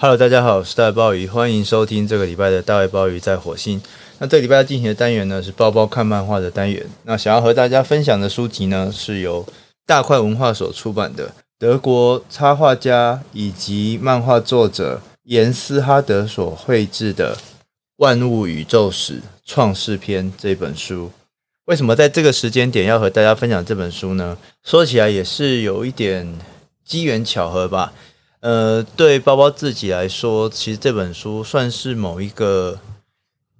Hello，大家好，我是大鲍鱼，欢迎收听这个礼拜的大卫鲍鱼在火星。那这个礼拜要进行的单元呢是包包看漫画的单元。那想要和大家分享的书籍呢是由大块文化所出版的德国插画家以及漫画作者严斯哈德所绘制的《万物宇宙史创世篇》这本书。为什么在这个时间点要和大家分享这本书呢？说起来也是有一点机缘巧合吧。呃，对包包自己来说，其实这本书算是某一个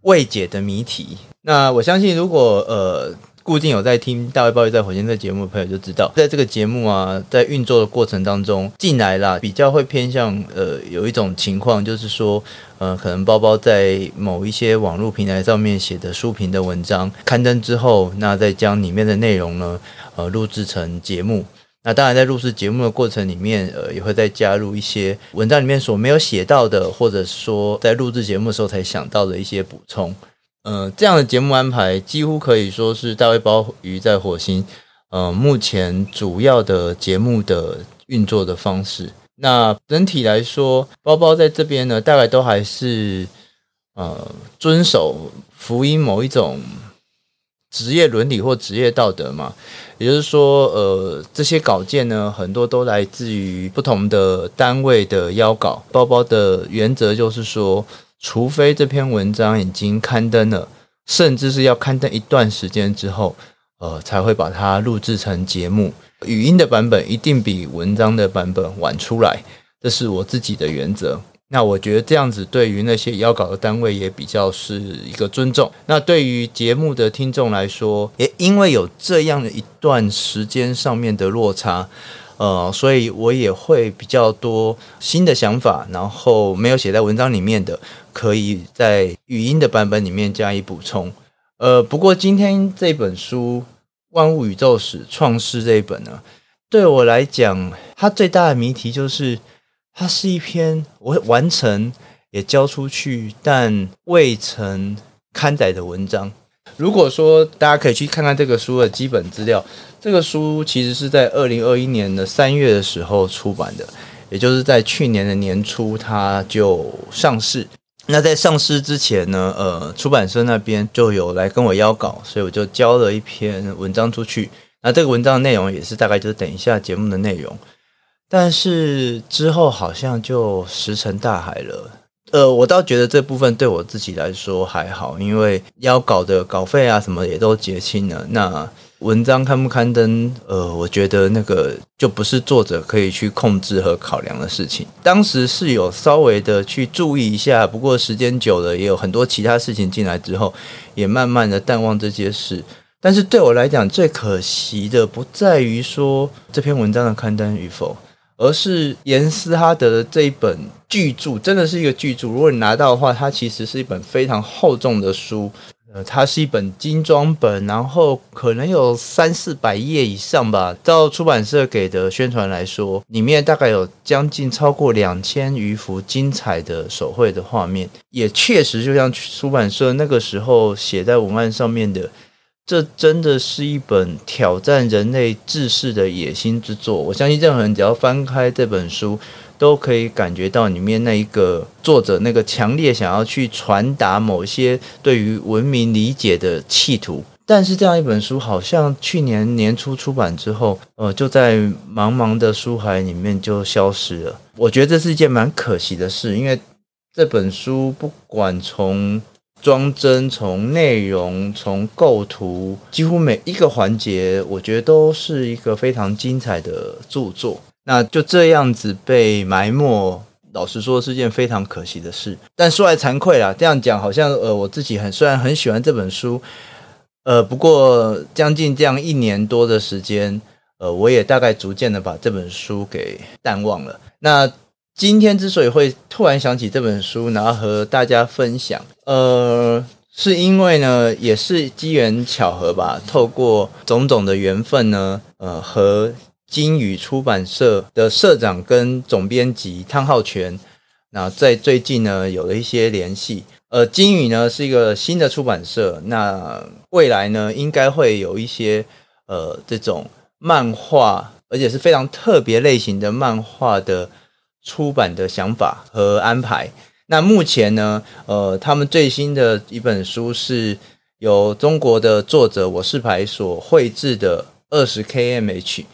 未解的谜题。那我相信，如果呃固定有在听《大卫鲍鱼在火星》这节目的朋友就知道，在这个节目啊，在运作的过程当中，进来啦，比较会偏向呃有一种情况，就是说，呃，可能包包在某一些网络平台上面写的书评的文章刊登之后，那再将里面的内容呢，呃，录制成节目。那当然，在录制节目的过程里面，呃，也会再加入一些文章里面所没有写到的，或者说在录制节目的时候才想到的一些补充。呃，这样的节目安排几乎可以说是大卫鲍鱼在火星，呃，目前主要的节目的运作的方式。那整体来说，包包在这边呢，大概都还是呃遵守福音某一种职业伦理或职业道德嘛。也就是说，呃，这些稿件呢，很多都来自于不同的单位的邀稿。包包的原则就是说，除非这篇文章已经刊登了，甚至是要刊登一段时间之后，呃，才会把它录制成节目。语音的版本一定比文章的版本晚出来，这是我自己的原则。那我觉得这样子对于那些要稿的单位也比较是一个尊重。那对于节目的听众来说，也因为有这样的一段时间上面的落差，呃，所以我也会比较多新的想法，然后没有写在文章里面的，可以在语音的版本里面加以补充。呃，不过今天这本书《万物宇宙史创世》这一本呢，对我来讲，它最大的谜题就是。它是一篇我完成也交出去，但未曾刊载的文章。如果说大家可以去看看这个书的基本资料，这个书其实是在二零二一年的三月的时候出版的，也就是在去年的年初它就上市。那在上市之前呢，呃，出版社那边就有来跟我邀稿，所以我就交了一篇文章出去。那这个文章的内容也是大概就是等一下节目的内容。但是之后好像就石沉大海了。呃，我倒觉得这部分对我自己来说还好，因为要稿的稿费啊什么也都结清了。那文章刊不刊登，呃，我觉得那个就不是作者可以去控制和考量的事情。当时是有稍微的去注意一下，不过时间久了，也有很多其他事情进来之后，也慢慢的淡忘这些事。但是对我来讲，最可惜的不在于说这篇文章的刊登与否。而是严斯哈德的这一本巨著，真的是一个巨著。如果你拿到的话，它其实是一本非常厚重的书。呃，它是一本精装本，然后可能有三四百页以上吧。照出版社给的宣传来说，里面大概有将近超过两千余幅精彩的手绘的画面，也确实就像出版社那个时候写在文案上面的。这真的是一本挑战人类志士的野心之作。我相信任何人只要翻开这本书，都可以感觉到里面那一个作者那个强烈想要去传达某些对于文明理解的企图。但是这样一本书，好像去年年初出版之后，呃，就在茫茫的书海里面就消失了。我觉得这是一件蛮可惜的事，因为这本书不管从装帧从内容从构图，几乎每一个环节，我觉得都是一个非常精彩的著作。那就这样子被埋没，老实说是件非常可惜的事。但说来惭愧啦，这样讲好像呃我自己很虽然很喜欢这本书，呃不过将近这样一年多的时间，呃我也大概逐渐的把这本书给淡忘了。那。今天之所以会突然想起这本书，然后和大家分享，呃，是因为呢，也是机缘巧合吧。透过种种的缘分呢，呃，和金宇出版社的社长跟总编辑汤浩全，那在最近呢有了一些联系。呃，金宇呢是一个新的出版社，那未来呢应该会有一些呃这种漫画，而且是非常特别类型的漫画的。出版的想法和安排。那目前呢，呃，他们最新的一本书是由中国的作者我是牌所绘制的二十 kmh。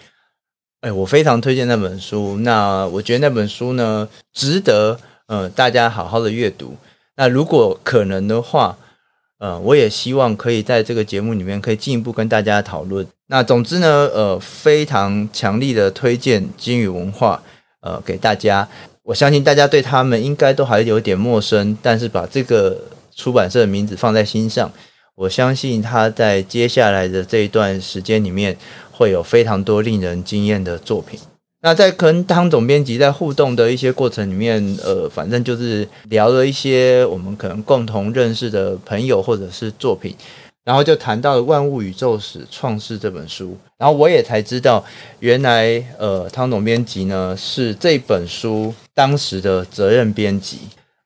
哎，我非常推荐那本书。那我觉得那本书呢，值得呃大家好好的阅读。那如果可能的话，呃，我也希望可以在这个节目里面可以进一步跟大家讨论。那总之呢，呃，非常强力的推荐金宇文化，呃，给大家。我相信大家对他们应该都还有点陌生，但是把这个出版社的名字放在心上，我相信他在接下来的这一段时间里面。会有非常多令人惊艳的作品。那在跟汤总编辑在互动的一些过程里面，呃，反正就是聊了一些我们可能共同认识的朋友或者是作品，然后就谈到了《万物宇宙史创世》这本书。然后我也才知道，原来呃，汤总编辑呢是这本书当时的责任编辑。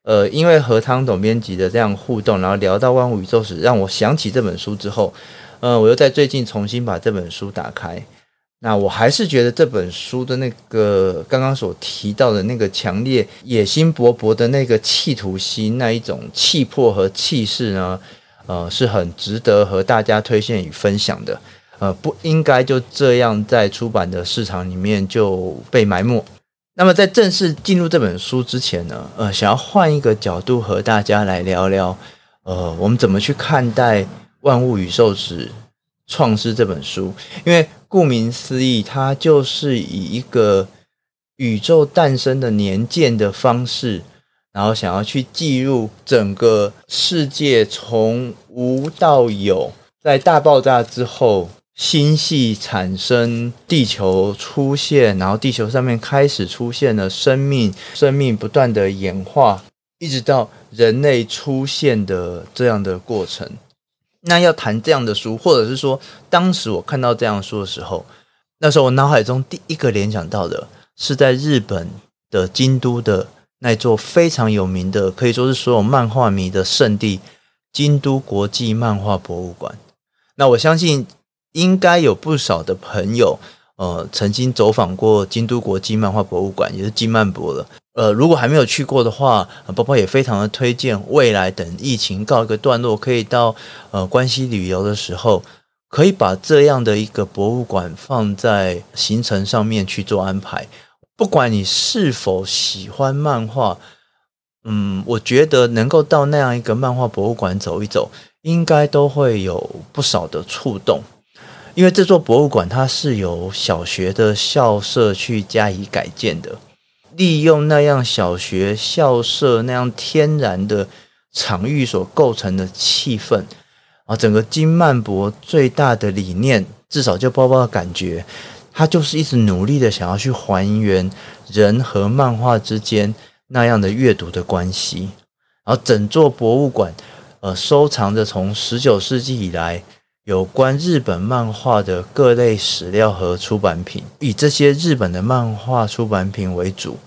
呃，因为和汤总编辑的这样互动，然后聊到《万物宇宙史》，让我想起这本书之后。呃，我又在最近重新把这本书打开，那我还是觉得这本书的那个刚刚所提到的那个强烈、野心勃勃的那个企图心，那一种气魄和气势呢，呃，是很值得和大家推荐与分享的。呃，不应该就这样在出版的市场里面就被埋没。那么在正式进入这本书之前呢，呃，想要换一个角度和大家来聊聊，呃，我们怎么去看待。《万物宇宙史创世》这本书，因为顾名思义，它就是以一个宇宙诞生的年鉴的方式，然后想要去记录整个世界从无到有，在大爆炸之后，星系产生，地球出现，然后地球上面开始出现了生命，生命不断的演化，一直到人类出现的这样的过程。那要谈这样的书，或者是说，当时我看到这样书的时候，那时候我脑海中第一个联想到的是在日本的京都的那座非常有名的，可以说是所有漫画迷的圣地——京都国际漫画博物馆。那我相信应该有不少的朋友。呃，曾经走访过京都国际漫画博物馆，也是金漫博了。呃，如果还没有去过的话，包包也非常的推荐。未来等疫情告一个段落，可以到呃关西旅游的时候，可以把这样的一个博物馆放在行程上面去做安排。不管你是否喜欢漫画，嗯，我觉得能够到那样一个漫画博物馆走一走，应该都会有不少的触动。因为这座博物馆它是由小学的校舍去加以改建的，利用那样小学校舍那样天然的场域所构成的气氛，啊，整个金漫博最大的理念，至少就包包的感觉，他就是一直努力的想要去还原人和漫画之间那样的阅读的关系，然后整座博物馆，呃，收藏着从十九世纪以来。有关日本漫画的各类史料和出版品，以这些日本的漫画出版品为主。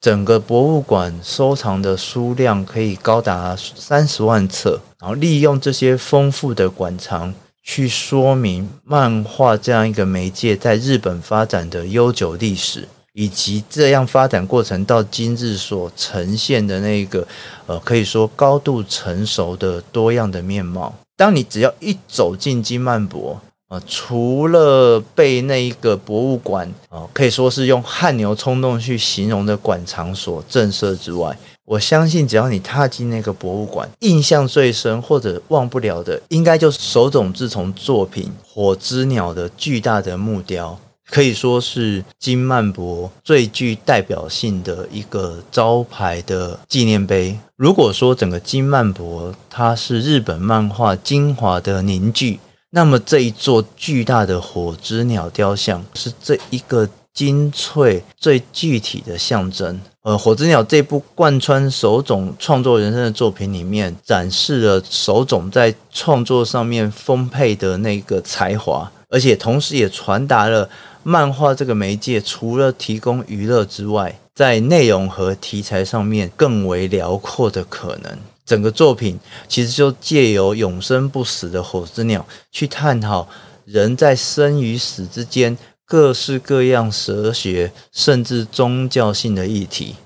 整个博物馆收藏的书量可以高达三十万册，然后利用这些丰富的馆藏去说明漫画这样一个媒介在日本发展的悠久历史，以及这样发展过程到今日所呈现的那个呃，可以说高度成熟的多样的面貌。当你只要一走进金漫博啊，除了被那一个博物馆啊，可以说是用汗牛充栋去形容的馆藏所震慑之外，我相信只要你踏进那个博物馆，印象最深或者忘不了的，应该就是手冢治虫作品《火之鸟》的巨大的木雕。可以说是金曼博最具代表性的一个招牌的纪念碑。如果说整个金曼博它是日本漫画精华的凝聚，那么这一座巨大的火之鸟雕像是这一个精粹最具体的象征。呃，火之鸟这部贯穿手冢创作人生的作品里面，展示了手冢在创作上面丰沛的那个才华，而且同时也传达了。漫画这个媒介除了提供娱乐之外，在内容和题材上面更为辽阔的可能。整个作品其实就借由永生不死的火之鸟，去探讨人在生与死之间各式各样哲学甚至宗教性的议题，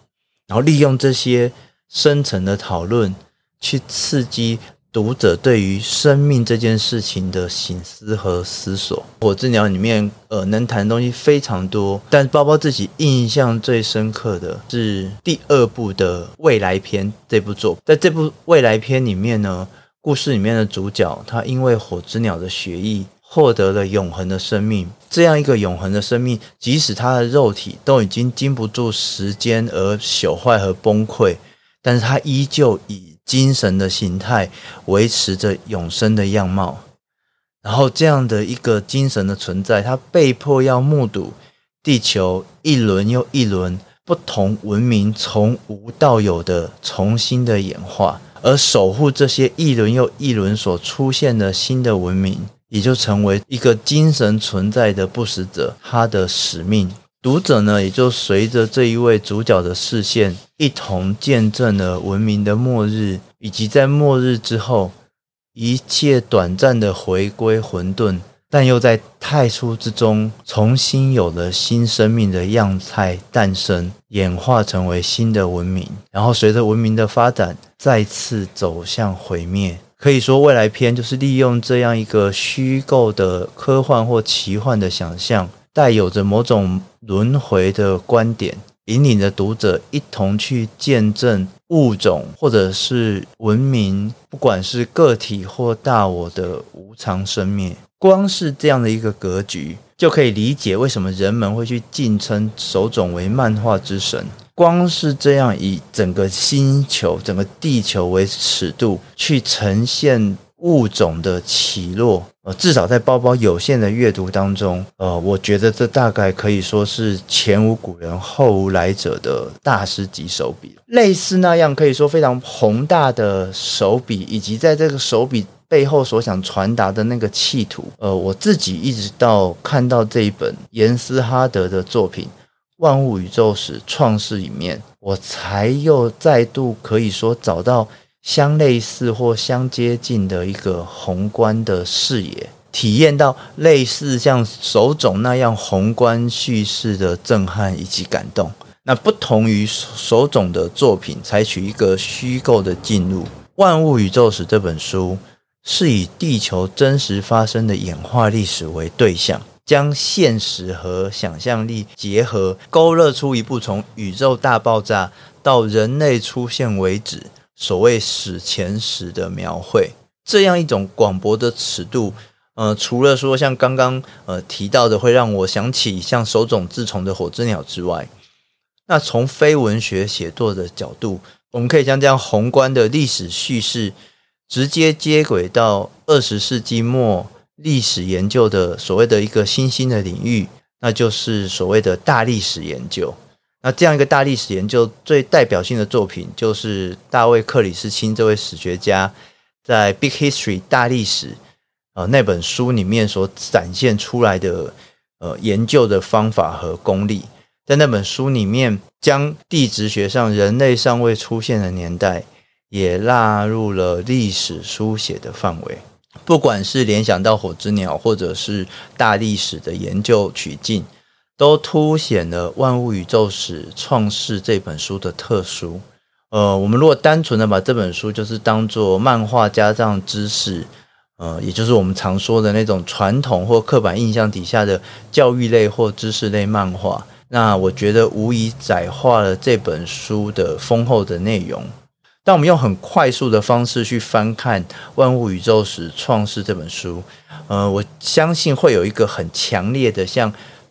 然后利用这些深层的讨论去刺激。读者对于生命这件事情的省思和思索，《火之鸟》里面呃能谈的东西非常多，但包包自己印象最深刻的是第二部的未来篇这部作品。在这部未来篇里面呢，故事里面的主角他因为火之鸟的学艺获得了永恒的生命，这样一个永恒的生命，即使他的肉体都已经经不住时间而朽坏和崩溃，但是他依旧以精神的形态维持着永生的样貌，然后这样的一个精神的存在，他被迫要目睹地球一轮又一轮不同文明从无到有的重新的演化，而守护这些一轮又一轮所出现的新的文明，也就成为一个精神存在的不死者，他的使命。读者呢，也就随着这一位主角的视线，一同见证了文明的末日，以及在末日之后，一切短暂的回归混沌，但又在太初之中重新有了新生命的样态诞生，演化成为新的文明，然后随着文明的发展，再次走向毁灭。可以说，未来篇就是利用这样一个虚构的科幻或奇幻的想象。带有着某种轮回的观点，引领着读者一同去见证物种或者是文明，不管是个体或大我的无常生灭。光是这样的一个格局，就可以理解为什么人们会去敬称手冢为漫画之神。光是这样以整个星球、整个地球为尺度去呈现。物种的起落，呃，至少在包包有限的阅读当中，呃，我觉得这大概可以说是前无古人后无来者的大师级手笔。类似那样可以说非常宏大的手笔，以及在这个手笔背后所想传达的那个企图，呃，我自己一直到看到这一本严斯哈德的作品《万物宇宙史创世》里面，我才又再度可以说找到。相类似或相接近的一个宏观的视野，体验到类似像手冢那样宏观叙事的震撼以及感动。那不同于手冢的作品，采取一个虚构的进入《万物宇宙史》这本书，是以地球真实发生的演化历史为对象，将现实和想象力结合，勾勒出一部从宇宙大爆炸到人类出现为止。所谓史前史的描绘，这样一种广博的尺度，呃，除了说像刚刚呃提到的，会让我想起像手冢治虫的《火之鸟》之外，那从非文学写作的角度，我们可以将这样宏观的历史叙事，直接接轨到二十世纪末历史研究的所谓的一个新兴的领域，那就是所谓的大历史研究。那这样一个大历史研究最代表性的作品，就是大卫·克里斯钦这位史学家在《Big History》大历史呃那本书里面所展现出来的呃研究的方法和功力，在那本书里面将地质学上人类尚未出现的年代也纳入了历史书写的范围，不管是联想到火之鸟，或者是大历史的研究取径。都凸显了《万物宇宙史创世》这本书的特殊。呃，我们如果单纯的把这本书就是当做漫画加上知识，呃，也就是我们常说的那种传统或刻板印象底下的教育类或知识类漫画，那我觉得无疑窄化了这本书的丰厚的内容。当我们用很快速的方式去翻看《万物宇宙史创世》这本书，呃，我相信会有一个很强烈的像。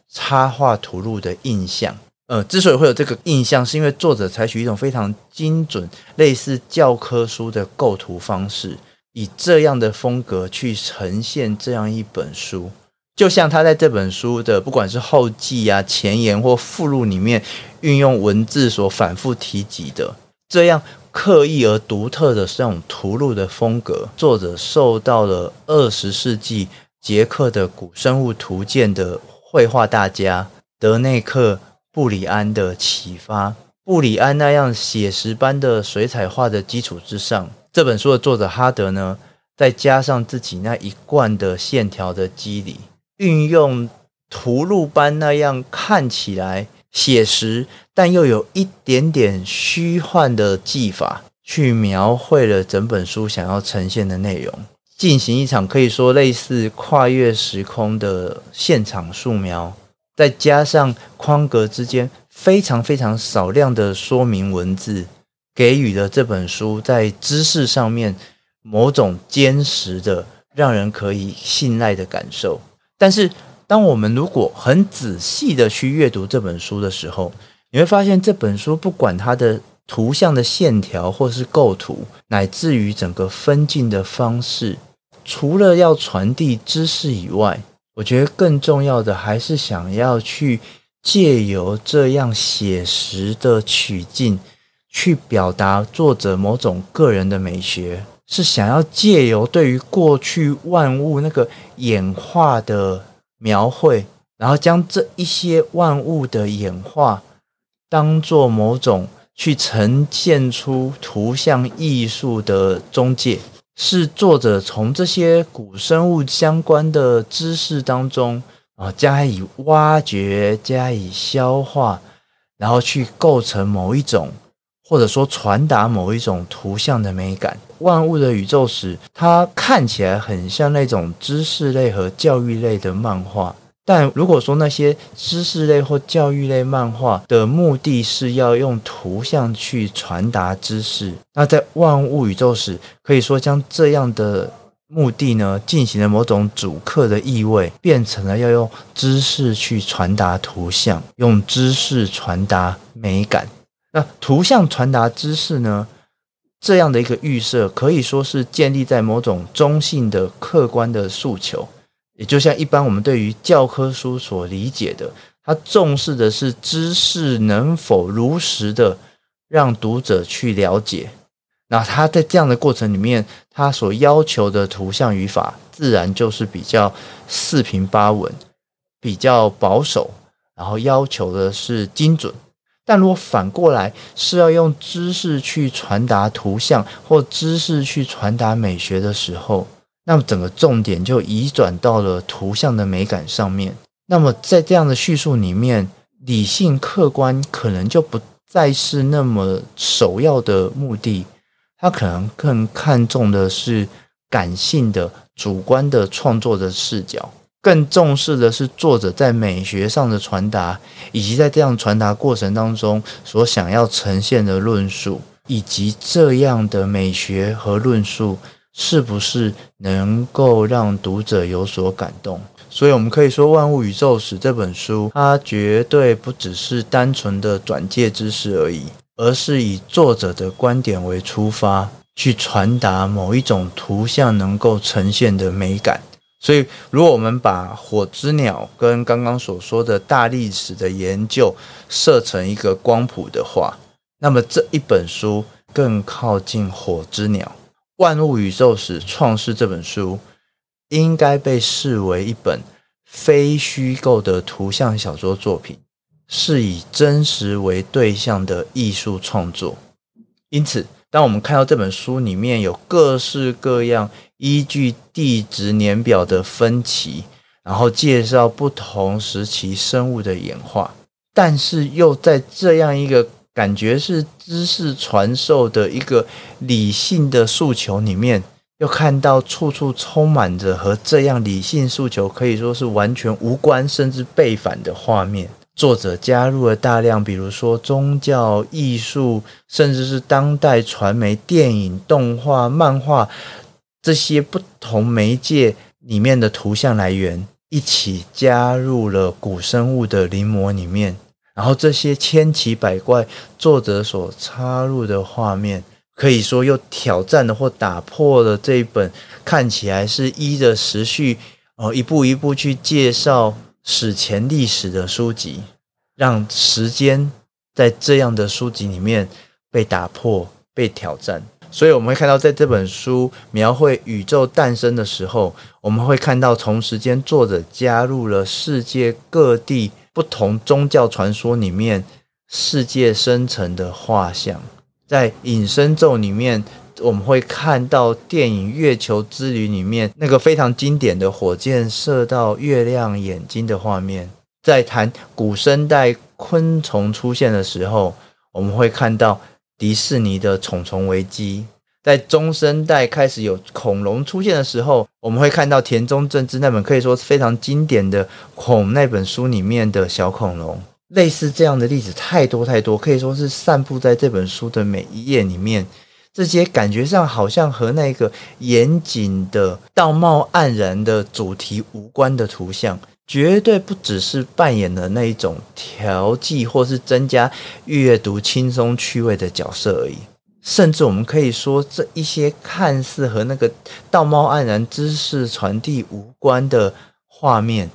插画图录的印象，呃，之所以会有这个印象，是因为作者采取一种非常精准、类似教科书的构图方式，以这样的风格去呈现这样一本书。就像他在这本书的不管是后记啊、前言或附录里面运用文字所反复提及的这样刻意而独特的这种图录的风格，作者受到了二十世纪捷克的古生物图鉴的。绘画大家德内克·布里安的启发，布里安那样写实般的水彩画的基础之上，这本书的作者哈德呢，再加上自己那一贯的线条的肌理，运用图录般那样看起来写实，但又有一点点虚幻的技法，去描绘了整本书想要呈现的内容，进行一场可以说类似跨越时空的现场素描，再加上框格之间非常非常少量的说明文字，给予了这本书在知识上面某种坚实的、让人可以信赖的感受。但是，当我们如果很仔细的去阅读这本书的时候，你会发现这本书不管它的图像的线条，或是构图，乃至于整个分镜的方式，除了要传递知识以外，我觉得更重要的还是想要去借由这样写实的取境，去表达作者某种个人的美学，是想要借由对于过去万物那个演化的描绘，然后将这一些万物的演化当做某种。去呈现出图像艺术的中介，是作者从这些古生物相关的知识当中啊加以挖掘、加以消化，然后去构成某一种，或者说传达某一种图像的美感。万物的宇宙史，它看起来很像那种知识类和教育类的漫画。但如果说那些知识类或教育类漫画的目的是要用图像去传达知识，那在万物宇宙史可以说将这样的目的呢进行了某种主客的意味，变成了要用知识去传达图像，用知识传达美感。那图像传达知识呢，这样的一个预设可以说是建立在某种中性的客观的诉求。也就像一般我们对于教科书所理解的，它重视的是知识能否如实的让读者去了解。那他在这样的过程里面，他所要求的图像语法自然就是比较四平八稳、比较保守，然后要求的是精准。但如果反过来是要用知识去传达图像，或知识去传达美学的时候，那么整个重点就移转到了图像的美感上面。那么在这样的叙述里面，理性客观可能就不再是那么首要的目的，他可能更看重的是感性的、主观的创作的视角，更重视的是作者在美学上的传达，以及在这样传达过程当中所想要呈现的论述，以及这样的美学和论述。是不是能够让读者有所感动？所以，我们可以说，《万物宇宙史》这本书，它绝对不只是单纯的转介知识而已，而是以作者的观点为出发，去传达某一种图像能够呈现的美感。所以，如果我们把《火之鸟》跟刚刚所说的大历史的研究设成一个光谱的话，那么这一本书更靠近《火之鸟》。《万物宇宙史创世》这本书应该被视为一本非虚构的图像小说作品，是以真实为对象的艺术创作。因此，当我们看到这本书里面有各式各样依据地质年表的分歧，然后介绍不同时期生物的演化，但是又在这样一个感觉是知识传授的一个理性的诉求里面，又看到处处充满着和这样理性诉求可以说是完全无关甚至背反的画面。作者加入了大量，比如说宗教、艺术，甚至是当代传媒、电影、动画、漫画这些不同媒介里面的图像来源，一起加入了古生物的临摹里面。然后这些千奇百怪作者所插入的画面，可以说又挑战了或打破了这一本看起来是依着时序哦一步一步去介绍史前历史的书籍，让时间在这样的书籍里面被打破、被挑战。所以我们会看到，在这本书描绘宇宙诞生的时候，我们会看到同时间作者加入了世界各地。不同宗教传说里面，世界生成的画像，在《隐身咒》里面我们会看到电影《月球之旅》里面那个非常经典的火箭射到月亮眼睛的画面。在谈古生代昆虫出现的时候，我们会看到迪士尼的《虫虫危机》。在中生代开始有恐龙出现的时候，我们会看到田中正治那本可以说是非常经典的《恐》那本书里面的小恐龙。类似这样的例子太多太多，可以说是散布在这本书的每一页里面。这些感觉上好像和那个严谨的道貌岸然的主题无关的图像，绝对不只是扮演了那一种调剂或是增加阅读轻松趣味的角色而已。甚至我们可以说，这一些看似和那个道貌岸然、知识传递无关的画面，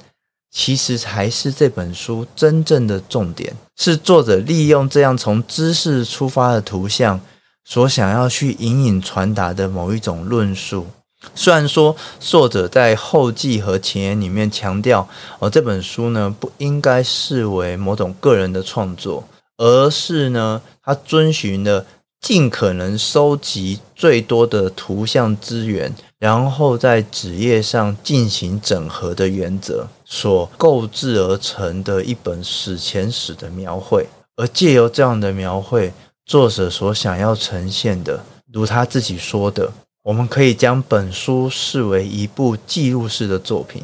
其实才是这本书真正的重点。是作者利用这样从知识出发的图像，所想要去隐隐传达的某一种论述。虽然说作者在后记和前言里面强调，哦，这本书呢不应该视为某种个人的创作，而是呢，他遵循了。尽可能收集最多的图像资源，然后在纸页上进行整合的原则所构制而成的一本史前史的描绘。而借由这样的描绘，作者所想要呈现的，如他自己说的，我们可以将本书视为一部记录式的作品，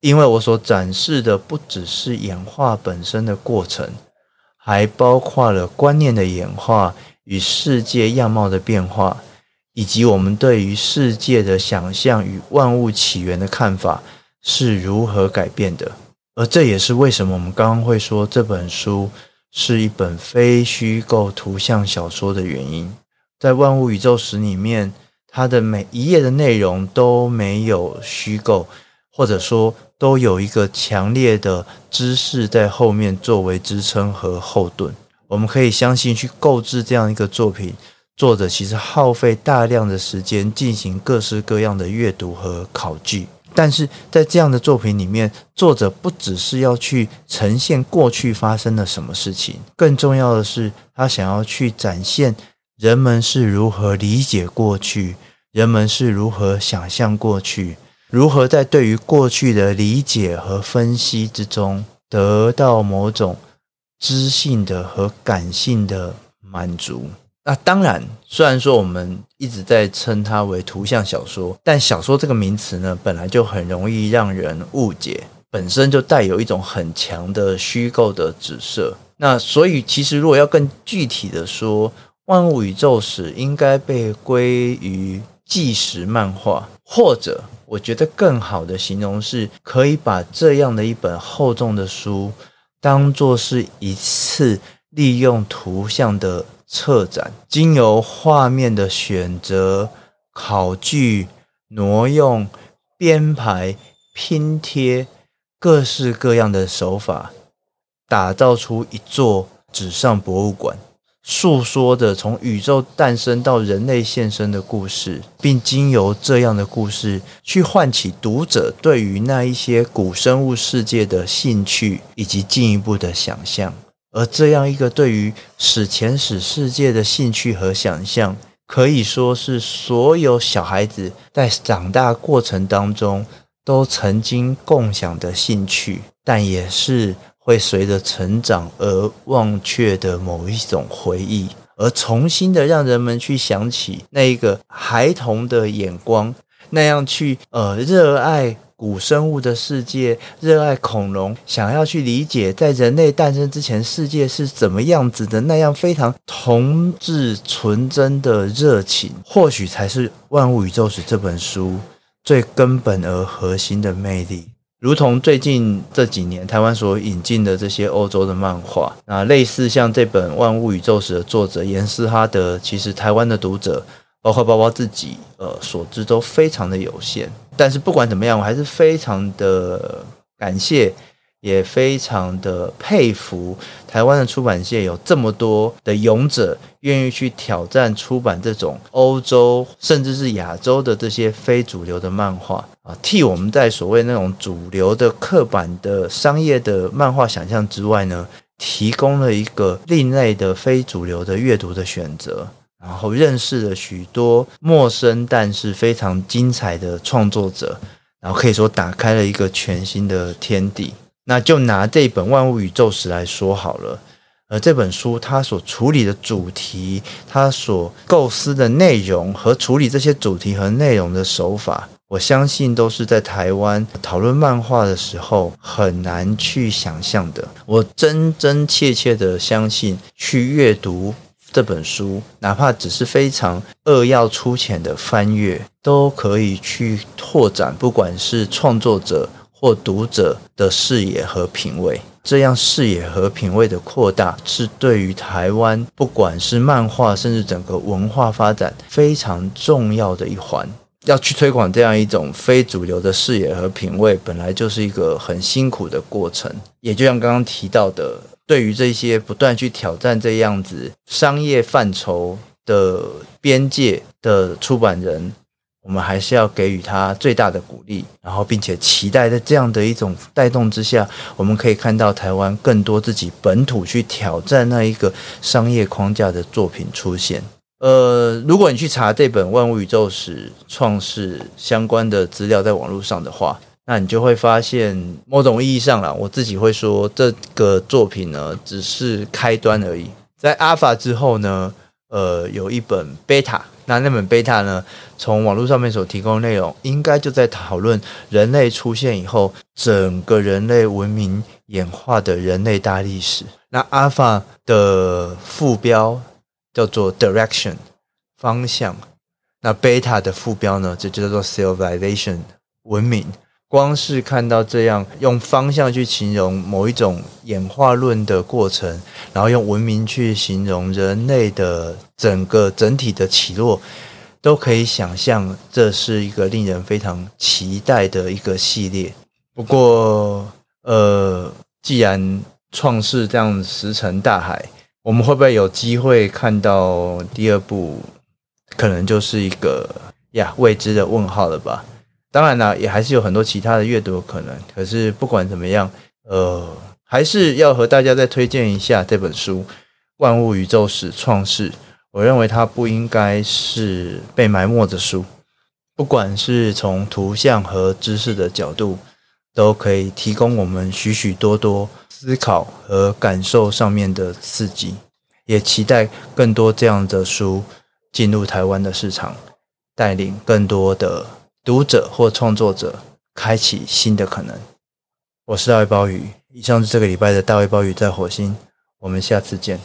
因为我所展示的不只是演化本身的过程，还包括了观念的演化。与世界样貌的变化，以及我们对于世界的想象与万物起源的看法是如何改变的。而这也是为什么我们刚刚会说这本书是一本非虚构图像小说的原因。在《万物宇宙史》里面，它的每一页的内容都没有虚构，或者说都有一个强烈的知识在后面作为支撑和后盾。我们可以相信，去购置这样一个作品，作者其实耗费大量的时间进行各式各样的阅读和考据。但是在这样的作品里面，作者不只是要去呈现过去发生了什么事情，更重要的是，他想要去展现人们是如何理解过去，人们是如何想象过去，如何在对于过去的理解和分析之中得到某种。知性的和感性的满足。那当然，虽然说我们一直在称它为图像小说，但小说这个名词呢，本来就很容易让人误解，本身就带有一种很强的虚构的指涉。那所以，其实如果要更具体的说，《万物宇宙史》应该被归于纪实漫画，或者我觉得更好的形容是，可以把这样的一本厚重的书。当做是一次利用图像的策展，经由画面的选择、考据、挪用、编排、拼贴，各式各样的手法，打造出一座纸上博物馆。诉说着从宇宙诞生到人类现身的故事，并经由这样的故事去唤起读者对于那一些古生物世界的兴趣以及进一步的想象。而这样一个对于史前史世界的兴趣和想象，可以说是所有小孩子在长大过程当中都曾经共享的兴趣，但也是。会随着成长而忘却的某一种回忆，而重新的让人们去想起那一个孩童的眼光，那样去呃热爱古生物的世界，热爱恐龙，想要去理解在人类诞生之前世界是怎么样子的那样非常童稚纯真的热情，或许才是《万物宇宙史》这本书最根本而核心的魅力。如同最近这几年台湾所引进的这些欧洲的漫画，那类似像这本《万物宇宙史》的作者严斯哈德，其实台湾的读者，包括包包自己，呃，所知都非常的有限。但是不管怎么样，我还是非常的感谢。也非常的佩服台湾的出版界有这么多的勇者，愿意去挑战出版这种欧洲甚至是亚洲的这些非主流的漫画啊，替我们在所谓那种主流的刻板的商业的漫画想象之外呢，提供了一个另类的非主流的阅读的选择。然后认识了许多陌生但是非常精彩的创作者，然后可以说打开了一个全新的天地。那就拿这本《万物宇宙史》来说好了，而这本书它所处理的主题，它所构思的内容和处理这些主题和内容的手法，我相信都是在台湾讨论漫画的时候很难去想象的。我真真切切的相信，去阅读。这本书，哪怕只是非常扼要粗浅的翻阅，都可以去拓展，不管是创作者或读者的视野和品味。这样视野和品味的扩大，是对于台湾不管是漫画，甚至整个文化发展非常重要的一环。要去推广这样一种非主流的视野和品味，本来就是一个很辛苦的过程。也就像刚刚提到的。对于这些不断去挑战这样子商业范畴的边界的出版人，我们还是要给予他最大的鼓励，然后并且期待在这样的一种带动之下，我们可以看到台湾更多自己本土去挑战那一个商业框架的作品出现。呃，如果你去查这本《万物宇宙史》创世相关的资料，在网络上的话。那你就会发现，某种意义上啦，我自己会说，这个作品呢，只是开端而已。在 Alpha 之后呢，呃，有一本 Beta，那那本 Beta 呢，从网络上面所提供的内容，应该就在讨论人类出现以后，整个人类文明演化的人类大历史。那 Alpha 的副标叫做 Direction，方向。那 Beta 的副标呢，就叫做 Civilization，文明。光是看到这样用方向去形容某一种演化论的过程，然后用文明去形容人类的整个整体的起落，都可以想象这是一个令人非常期待的一个系列。不过，呃，既然创世这样石沉大海，我们会不会有机会看到第二部？可能就是一个呀未知的问号了吧。当然啦，也还是有很多其他的阅读可能。可是不管怎么样，呃，还是要和大家再推荐一下这本书《万物宇宙史创世》。我认为它不应该是被埋没的书，不管是从图像和知识的角度，都可以提供我们许许多多思考和感受上面的刺激。也期待更多这样的书进入台湾的市场，带领更多的。读者或创作者开启新的可能。我是大卫鲍鱼，以上是这个礼拜的大卫鲍鱼在火星。我们下次见。